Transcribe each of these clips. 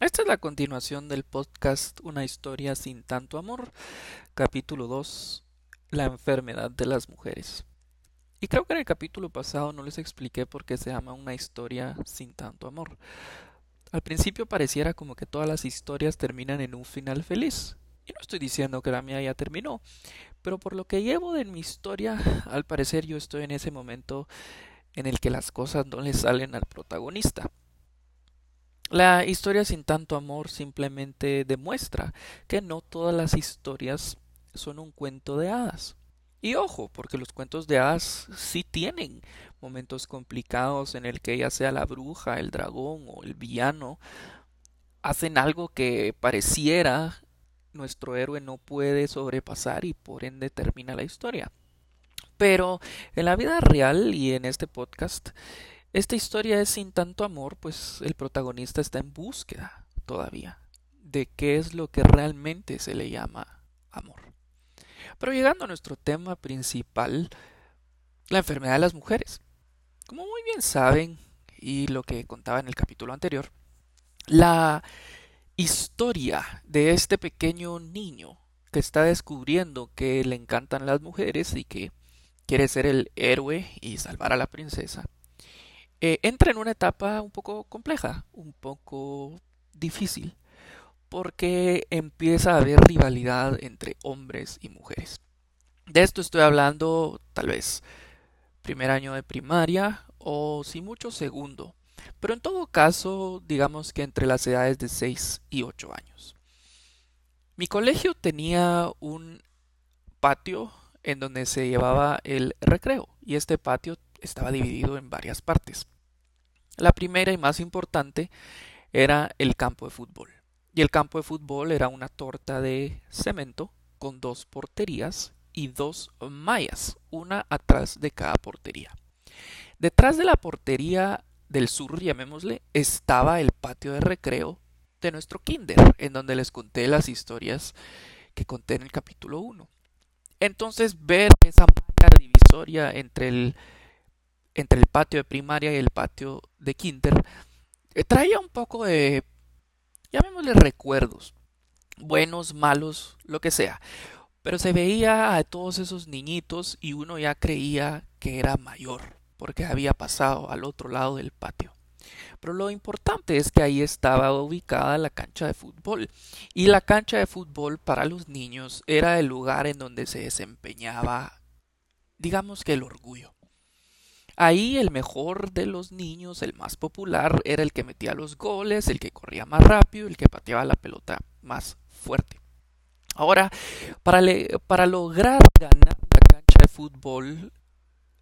Esta es la continuación del podcast Una historia sin tanto amor, capítulo 2, la enfermedad de las mujeres. Y creo que en el capítulo pasado no les expliqué por qué se llama una historia sin tanto amor. Al principio pareciera como que todas las historias terminan en un final feliz. Y no estoy diciendo que la mía ya terminó, pero por lo que llevo de mi historia, al parecer yo estoy en ese momento en el que las cosas no le salen al protagonista. La historia sin tanto amor simplemente demuestra que no todas las historias son un cuento de hadas. Y ojo, porque los cuentos de hadas sí tienen momentos complicados en el que ya sea la bruja, el dragón o el villano hacen algo que pareciera nuestro héroe no puede sobrepasar y por ende termina la historia. Pero en la vida real y en este podcast esta historia es sin tanto amor, pues el protagonista está en búsqueda todavía de qué es lo que realmente se le llama amor. Pero llegando a nuestro tema principal, la enfermedad de las mujeres. Como muy bien saben, y lo que contaba en el capítulo anterior, la historia de este pequeño niño que está descubriendo que le encantan las mujeres y que quiere ser el héroe y salvar a la princesa, eh, entra en una etapa un poco compleja, un poco difícil, porque empieza a haber rivalidad entre hombres y mujeres. De esto estoy hablando tal vez primer año de primaria o si mucho segundo, pero en todo caso digamos que entre las edades de 6 y 8 años. Mi colegio tenía un patio en donde se llevaba el recreo y este patio estaba dividido en varias partes. La primera y más importante era el campo de fútbol. Y el campo de fútbol era una torta de cemento con dos porterías y dos mallas, una atrás de cada portería. Detrás de la portería del sur, llamémosle, estaba el patio de recreo de nuestro kinder, en donde les conté las historias que conté en el capítulo 1. Entonces, ver esa malla divisoria entre el entre el patio de primaria y el patio de kinder, eh, traía un poco de, llamémosle recuerdos, buenos, malos, lo que sea. Pero se veía a todos esos niñitos y uno ya creía que era mayor, porque había pasado al otro lado del patio. Pero lo importante es que ahí estaba ubicada la cancha de fútbol. Y la cancha de fútbol para los niños era el lugar en donde se desempeñaba, digamos que el orgullo. Ahí el mejor de los niños, el más popular, era el que metía los goles, el que corría más rápido, el que pateaba la pelota más fuerte. Ahora, para, para lograr ganar la cancha de fútbol,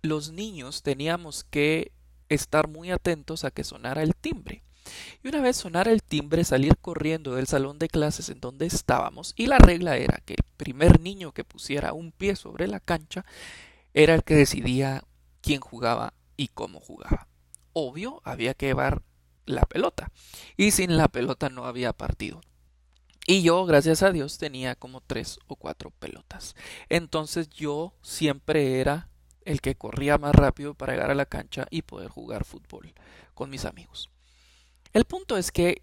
los niños teníamos que estar muy atentos a que sonara el timbre. Y una vez sonara el timbre, salir corriendo del salón de clases en donde estábamos, y la regla era que el primer niño que pusiera un pie sobre la cancha era el que decidía quién jugaba y cómo jugaba. Obvio, había que llevar la pelota. Y sin la pelota no había partido. Y yo, gracias a Dios, tenía como tres o cuatro pelotas. Entonces yo siempre era el que corría más rápido para llegar a la cancha y poder jugar fútbol con mis amigos. El punto es que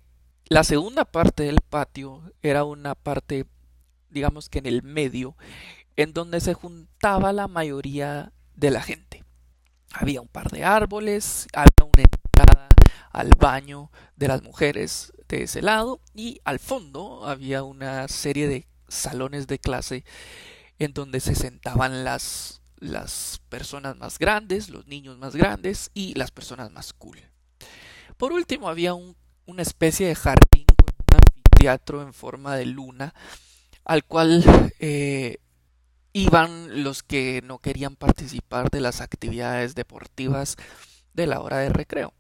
la segunda parte del patio era una parte, digamos que en el medio, en donde se juntaba la mayoría de la gente. Había un par de árboles, había una entrada al baño de las mujeres de ese lado y al fondo había una serie de salones de clase en donde se sentaban las, las personas más grandes, los niños más grandes y las personas más cool. Por último había un, una especie de jardín con un anfiteatro en forma de luna al cual eh, iban los que no querían participar de las actividades deportivas de la hora de recreo.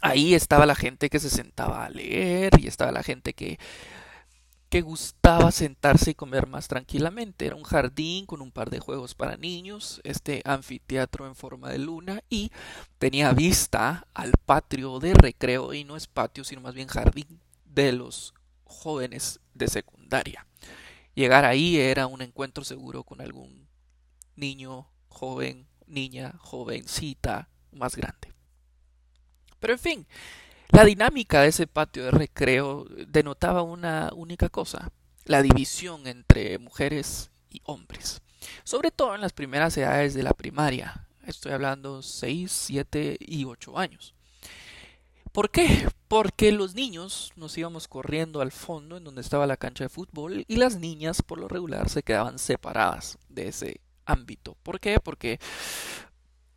Ahí estaba la gente que se sentaba a leer y estaba la gente que que gustaba sentarse y comer más tranquilamente. Era un jardín con un par de juegos para niños, este anfiteatro en forma de luna y tenía vista al patio de recreo y no es patio sino más bien jardín de los jóvenes de secundaria. Llegar ahí era un encuentro seguro con algún niño, joven, niña, jovencita, más grande. Pero en fin, La dinámica de ese patio de recreo denotaba una única cosa, la división entre mujeres y hombres, sobre todo en las primeras edades de la primaria, estoy hablando 6, 7 y 8 años. ¿Por qué? Porque los niños nos íbamos corriendo al fondo en donde estaba la cancha de fútbol y las niñas por lo regular se quedaban separadas de ese ámbito. ¿Por qué? Porque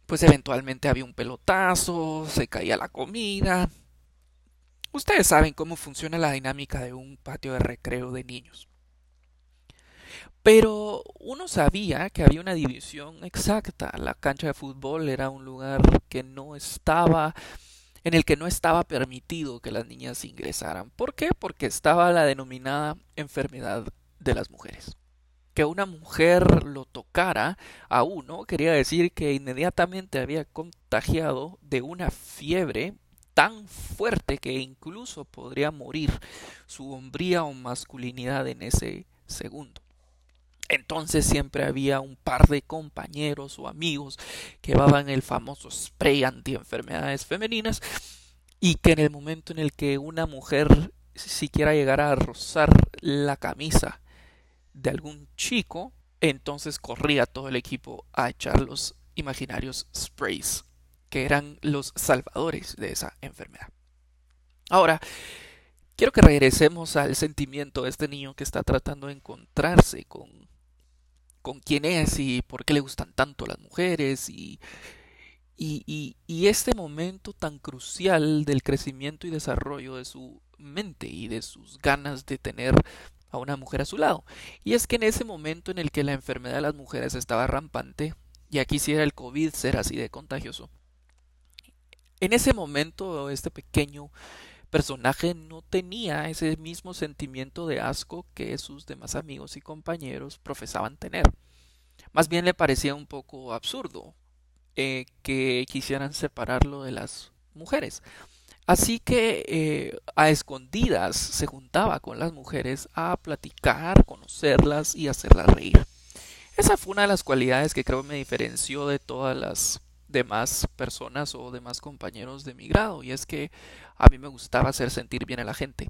pues eventualmente había un pelotazo, se caía la comida. Ustedes saben cómo funciona la dinámica de un patio de recreo de niños. Pero uno sabía que había una división exacta. La cancha de fútbol era un lugar que no estaba en el que no estaba permitido que las niñas ingresaran. ¿Por qué? Porque estaba la denominada enfermedad de las mujeres. Que una mujer lo tocara a uno quería decir que inmediatamente había contagiado de una fiebre tan fuerte que incluso podría morir su hombría o masculinidad en ese segundo. Entonces siempre había un par de compañeros o amigos que llevaban el famoso spray anti-enfermedades femeninas y que en el momento en el que una mujer siquiera llegara a rozar la camisa de algún chico, entonces corría todo el equipo a echar los imaginarios sprays, que eran los salvadores de esa enfermedad. Ahora, quiero que regresemos al sentimiento de este niño que está tratando de encontrarse con con quién es y por qué le gustan tanto las mujeres y, y, y, este momento tan crucial del crecimiento y desarrollo de su mente y de sus ganas de tener a una mujer a su lado. Y es que en ese momento en el que la enfermedad de las mujeres estaba rampante, y aquí si era el COVID ser así de contagioso, en ese momento este pequeño personaje no tenía ese mismo sentimiento de asco que sus demás amigos y compañeros profesaban tener. Más bien le parecía un poco absurdo eh, que quisieran separarlo de las mujeres. Así que eh, a escondidas se juntaba con las mujeres a platicar, conocerlas y hacerlas reír. Esa fue una de las cualidades que creo me diferenció de todas las demás personas o demás compañeros de mi grado y es que a mí me gustaba hacer sentir bien a la gente.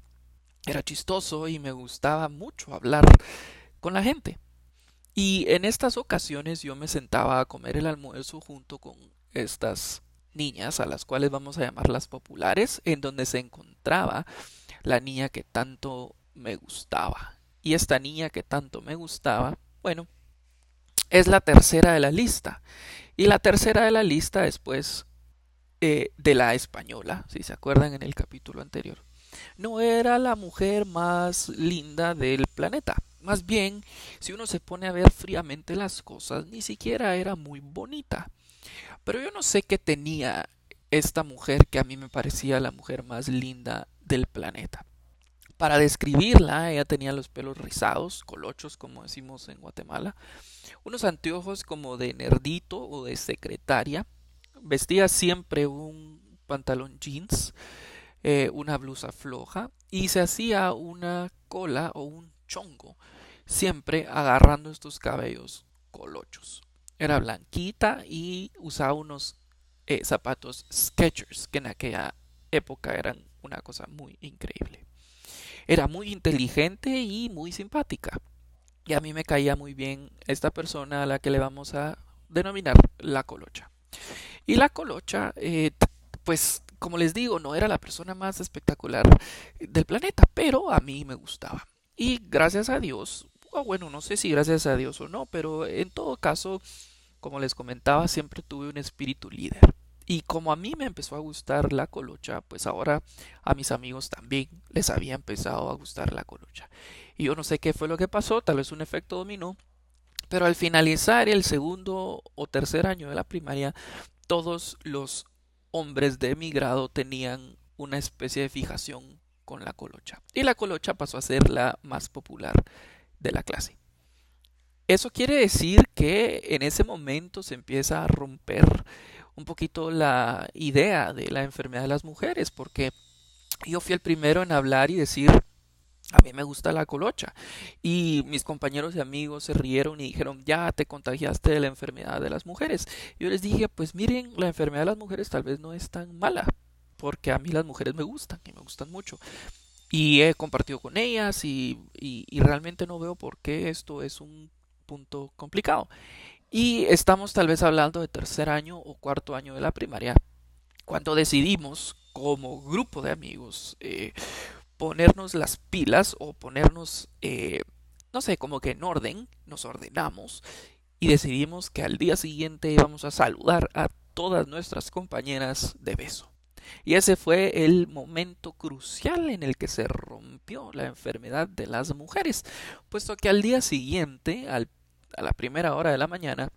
Era chistoso y me gustaba mucho hablar con la gente. Y en estas ocasiones yo me sentaba a comer el almuerzo junto con estas niñas, a las cuales vamos a llamarlas populares, en donde se encontraba la niña que tanto me gustaba. Y esta niña que tanto me gustaba, bueno, es la tercera de la lista. Y la tercera de la lista después eh, de la española, si se acuerdan en el capítulo anterior. No era la mujer más linda del planeta. Más bien, si uno se pone a ver fríamente las cosas, ni siquiera era muy bonita. Pero yo no sé qué tenía esta mujer que a mí me parecía la mujer más linda del planeta. Para describirla, ella tenía los pelos rizados, colochos como decimos en Guatemala, unos anteojos como de nerdito o de secretaria, vestía siempre un pantalón jeans, eh, una blusa floja y se hacía una cola o un chongo, siempre agarrando estos cabellos colochos. Era blanquita y usaba unos eh, zapatos Skechers, que en aquella época eran una cosa muy increíble. Era muy inteligente y muy simpática. Y a mí me caía muy bien esta persona a la que le vamos a denominar la colocha. Y la colocha, eh, pues como les digo, no era la persona más espectacular del planeta, pero a mí me gustaba. Y gracias a Dios, o bueno, no sé si gracias a Dios o no, pero en todo caso, como les comentaba, siempre tuve un espíritu líder. Y como a mí me empezó a gustar la colocha, pues ahora a mis amigos también les había empezado a gustar la colocha. Y yo no sé qué fue lo que pasó, tal vez un efecto dominó, pero al finalizar el segundo o tercer año de la primaria, todos los hombres de mi grado tenían una especie de fijación con la colocha. Y la colocha pasó a ser la más popular de la clase. Eso quiere decir que en ese momento se empieza a romper un poquito la idea de la enfermedad de las mujeres, porque yo fui el primero en hablar y decir, a mí me gusta la colocha. Y mis compañeros y amigos se rieron y dijeron, ya te contagiaste de la enfermedad de las mujeres. Yo les dije, pues miren, la enfermedad de las mujeres tal vez no es tan mala. porque a mí las mujeres me gustan y me gustan mucho. Y he compartido con ellas y, y realmente no veo por qué esto es un punto complicado. Y estamos tal vez hablando de tercer año o cuarto año de la primaria, cuando decidimos como grupo de amigos eh, ponernos las pilas o ponernos, eh, no sé, como que en orden, nos ordenamos y decidimos que al día siguiente íbamos a saludar a todas nuestras compañeras de beso. Y ese fue el momento crucial en el que se rompió la enfermedad de las mujeres, puesto que al día siguiente, al a la primera hora de la mañana,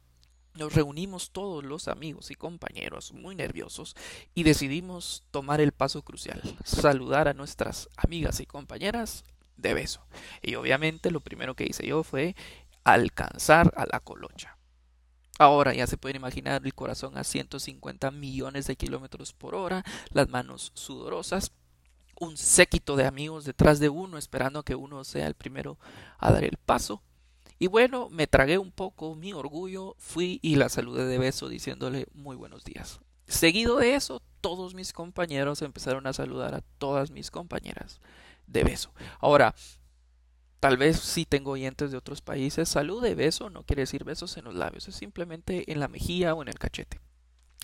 nos reunimos todos los amigos y compañeros muy nerviosos y decidimos tomar el paso crucial, saludar a nuestras amigas y compañeras de beso. Y obviamente lo primero que hice yo fue alcanzar a la colocha. Ahora ya se pueden imaginar el corazón a 150 millones de kilómetros por hora, las manos sudorosas, un séquito de amigos detrás de uno esperando que uno sea el primero a dar el paso. Y bueno, me tragué un poco mi orgullo, fui y la saludé de beso diciéndole muy buenos días. Seguido de eso, todos mis compañeros empezaron a saludar a todas mis compañeras de beso. Ahora, tal vez si tengo oyentes de otros países, salud de beso no quiere decir besos en los labios, es simplemente en la mejilla o en el cachete.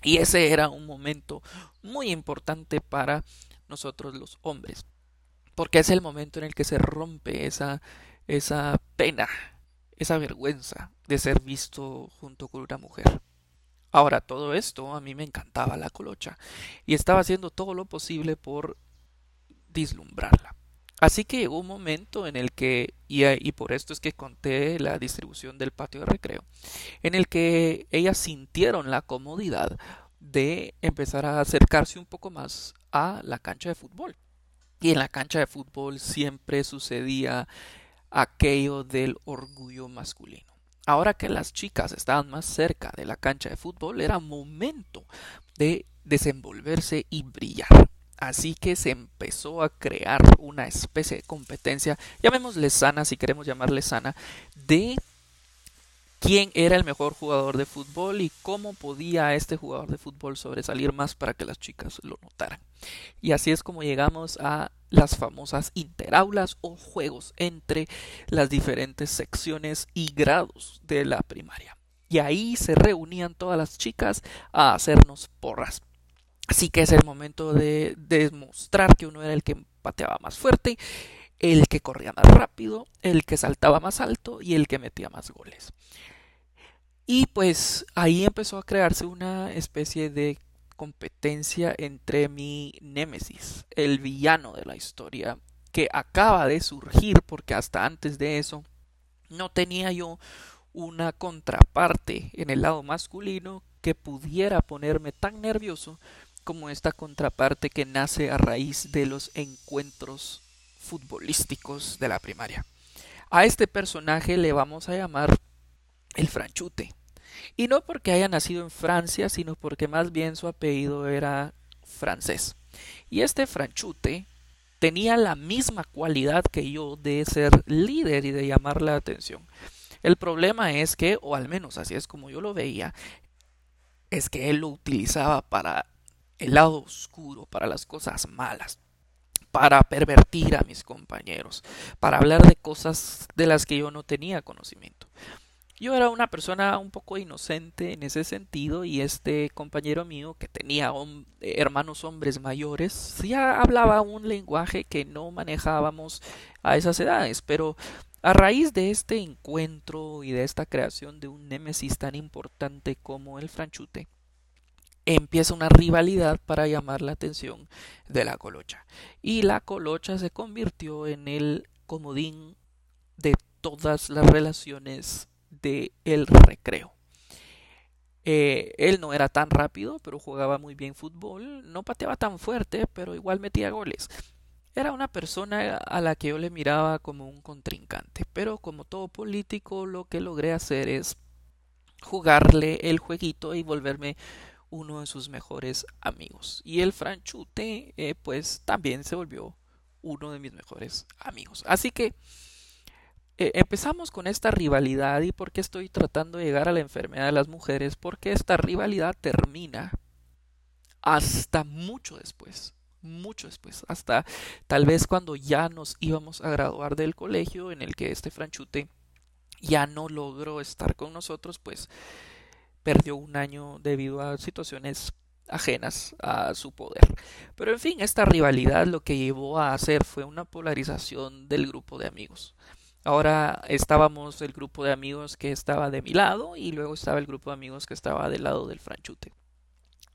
Y ese era un momento muy importante para nosotros los hombres, porque es el momento en el que se rompe esa, esa pena esa vergüenza de ser visto junto con una mujer. Ahora, todo esto a mí me encantaba la colocha y estaba haciendo todo lo posible por dislumbrarla. Así que llegó un momento en el que, y, y, por esto es que conté la distribución del patio de recreo, en el que ellas sintieron la comodidad de empezar a acercarse un poco más a la cancha de fútbol. Y en la cancha de fútbol siempre sucedía aquello del orgullo masculino. Ahora que las chicas estaban más cerca de la cancha de fútbol, era momento de desenvolverse y brillar. Así que se empezó a crear una especie de competencia, llamémosle sana, si queremos llamarle sana, de quién era el mejor jugador de fútbol y cómo podía este jugador de fútbol sobresalir más para que las chicas lo notaran. Y así es como llegamos a las famosas interaulas o juegos entre las diferentes secciones y grados de la primaria. Y ahí se reunían todas las chicas a hacernos porras. Así que es el momento de demostrar que uno era el que pateaba más fuerte, el que corría más rápido, el que saltaba más alto y el que metía más goles. Y pues ahí empezó a crearse una especie de competencia entre mi némesis, el villano de la historia, que acaba de surgir porque hasta antes de eso no tenía yo una contraparte en el lado masculino que pudiera ponerme tan nervioso como esta contraparte que nace a raíz de los encuentros futbolísticos de la primaria. A este personaje le vamos a llamar el franchute. Y no porque haya nacido en Francia, sino porque más bien su apellido era francés. Y este franchute tenía la misma cualidad que yo de ser líder y de llamar la atención. El problema es que, o al menos así es como yo lo veía, es que él lo utilizaba para el lado oscuro, para las cosas malas, para pervertir a mis compañeros, para hablar de cosas de las que yo no tenía conocimiento. Yo era una persona un poco inocente en ese sentido y este compañero mío que tenía hermanos hombres mayores ya hablaba un lenguaje que no manejábamos a esas edades, pero a raíz de este encuentro y de esta creación de un némesis tan importante como el franchute, empieza una rivalidad para llamar la atención de la colocha. Y la colocha se convirtió en el comodín de todas las relaciones de el recreo. Eh, él no era tan rápido, pero jugaba muy bien fútbol. No pateaba tan fuerte, pero igual metía goles. Era una persona a la que yo le miraba como un contrincante, pero como todo político lo que logré hacer es jugarle el jueguito y volverme uno de sus mejores amigos. Y el franchute eh, pues también se volvió uno de mis mejores amigos. Así que eh, empezamos con esta rivalidad y por qué estoy tratando de llegar a la enfermedad de las mujeres, porque esta rivalidad termina hasta mucho después, mucho después, hasta tal vez cuando ya nos íbamos a graduar del colegio en el que este franchute ya no logró estar con nosotros, pues perdió un año debido a situaciones ajenas a su poder. Pero en fin, esta rivalidad lo que llevó a hacer fue una polarización del grupo de amigos. Ahora estábamos el grupo de amigos que estaba de mi lado y luego estaba el grupo de amigos que estaba del lado del franchute.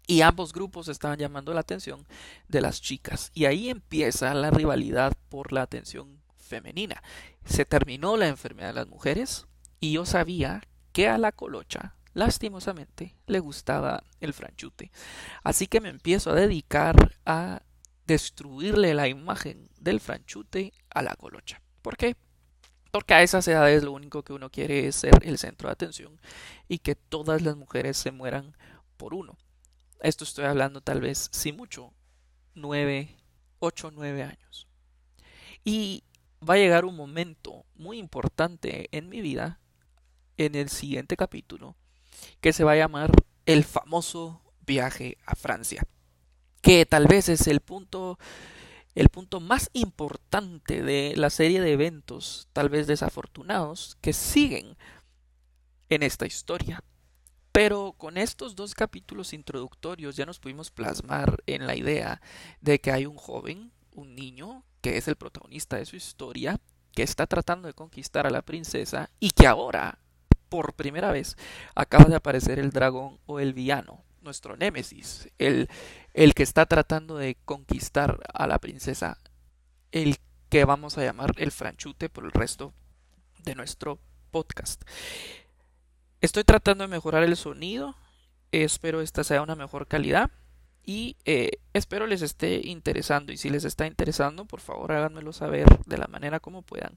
Y ambos grupos estaban llamando la atención de las chicas. Y ahí empieza la rivalidad por la atención femenina. Se terminó la enfermedad de las mujeres y yo sabía que a la colocha lastimosamente le gustaba el franchute. Así que me empiezo a dedicar a destruirle la imagen del franchute a la colocha. ¿Por qué? Porque a esas edades lo único que uno quiere es ser el centro de atención y que todas las mujeres se mueran por uno. Esto estoy hablando tal vez, si mucho, nueve, ocho, nueve años. Y va a llegar un momento muy importante en mi vida, en el siguiente capítulo, que se va a llamar el famoso viaje a Francia, que tal vez es el punto el punto más importante de la serie de eventos, tal vez desafortunados, que siguen en esta historia. Pero con estos dos capítulos introductorios ya nos pudimos plasmar en la idea de que hay un joven, un niño, que es el protagonista de su historia, que está tratando de conquistar a la princesa y que ahora por primera vez acaba de aparecer el dragón o el villano, nuestro némesis, el, el que está tratando de conquistar a la princesa, el que vamos a llamar el franchute por el resto de nuestro podcast. Estoy tratando de mejorar el sonido, espero esta sea una mejor calidad y eh, espero les esté interesando y si les está interesando por favor háganmelo saber de la manera como puedan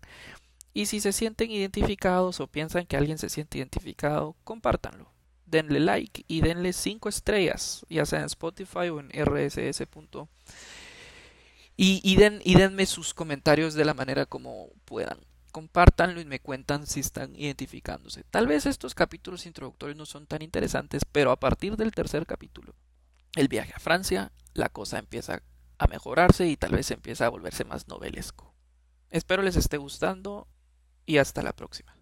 y si se sienten identificados o piensan que alguien se siente identificado, compártanlo. Denle like y denle 5 estrellas, ya sea en Spotify o en RSS. Y, y, den, denme sus comentarios de la manera como puedan. Compártanlo y me cuentan si están identificándose. Tal vez estos capítulos introductorios no son tan interesantes, pero a partir del tercer capítulo, el viaje a Francia, la cosa empieza a mejorarse y tal vez empieza a volverse más novelesco. Espero les esté gustando y hasta la próxima.